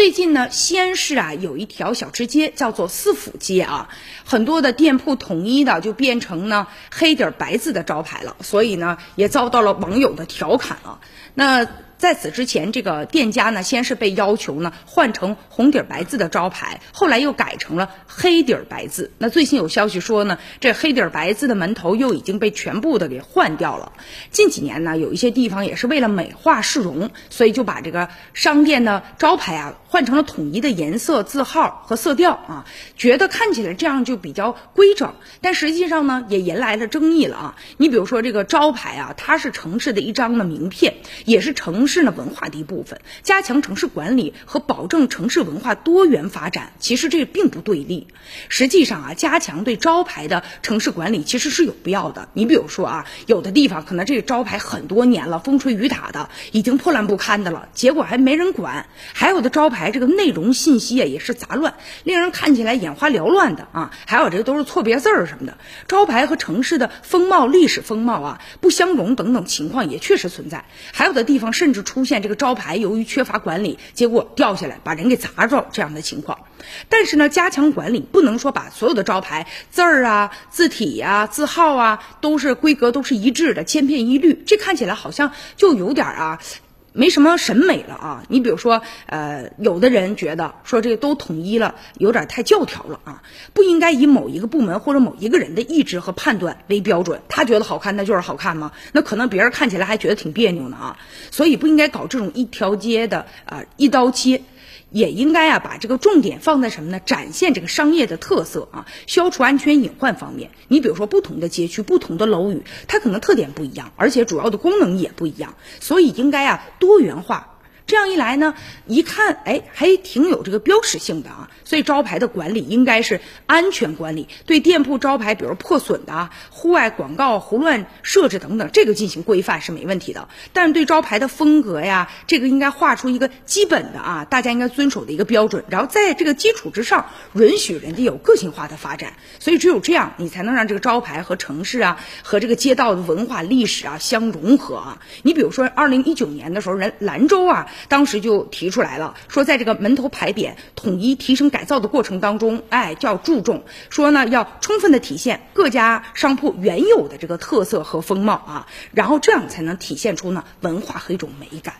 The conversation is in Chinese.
最近呢，西安市啊有一条小吃街叫做四府街啊，很多的店铺统一的就变成呢黑底白字的招牌了，所以呢也遭到了网友的调侃啊。那。在此之前，这个店家呢，先是被要求呢换成红底白字的招牌，后来又改成了黑底白字。那最新有消息说呢，这黑底白字的门头又已经被全部的给换掉了。近几年呢，有一些地方也是为了美化市容，所以就把这个商店的招牌啊换成了统一的颜色、字号和色调啊，觉得看起来这样就比较规整。但实际上呢，也引来了争议了啊。你比如说这个招牌啊，它是城市的一张的名片，也是城。市呢文化的一部分，加强城市管理和保证城市文化多元发展，其实这并不对立。实际上啊，加强对招牌的城市管理其实是有必要的。你比如说啊，有的地方可能这个招牌很多年了，风吹雨打的，已经破烂不堪的了，结果还没人管；还有的招牌这个内容信息啊也是杂乱，令人看起来眼花缭乱的啊。还有这都是错别字儿什么的，招牌和城市的风貌、历史风貌啊不相容等等情况也确实存在。还有的地方甚至。出现这个招牌由于缺乏管理，结果掉下来把人给砸着这样的情况。但是呢，加强管理不能说把所有的招牌字儿啊、字体呀、字号啊都是规格都是一致的、千篇一律，这看起来好像就有点啊。没什么审美了啊！你比如说，呃，有的人觉得说这个都统一了，有点太教条了啊，不应该以某一个部门或者某一个人的意志和判断为标准。他觉得好看，那就是好看吗？那可能别人看起来还觉得挺别扭呢啊！所以不应该搞这种一条街的啊一刀切。也应该啊，把这个重点放在什么呢？展现这个商业的特色啊，消除安全隐患方面。你比如说，不同的街区、不同的楼宇，它可能特点不一样，而且主要的功能也不一样，所以应该啊多元化。这样一来呢，一看，哎，还挺有这个标识性的啊。所以招牌的管理应该是安全管理，对店铺招牌，比如破损的、户外广告胡乱设置等等，这个进行规范是没问题的。但是对招牌的风格呀，这个应该画出一个基本的啊，大家应该遵守的一个标准。然后在这个基础之上，允许人家有个性化的发展。所以只有这样，你才能让这个招牌和城市啊，和这个街道的文化历史啊相融合啊。你比如说，二零一九年的时候，人兰州啊。当时就提出来了，说在这个门头牌匾统一提升改造的过程当中，哎，就要注重说呢，要充分的体现各家商铺原有的这个特色和风貌啊，然后这样才能体现出呢文化和一种美感。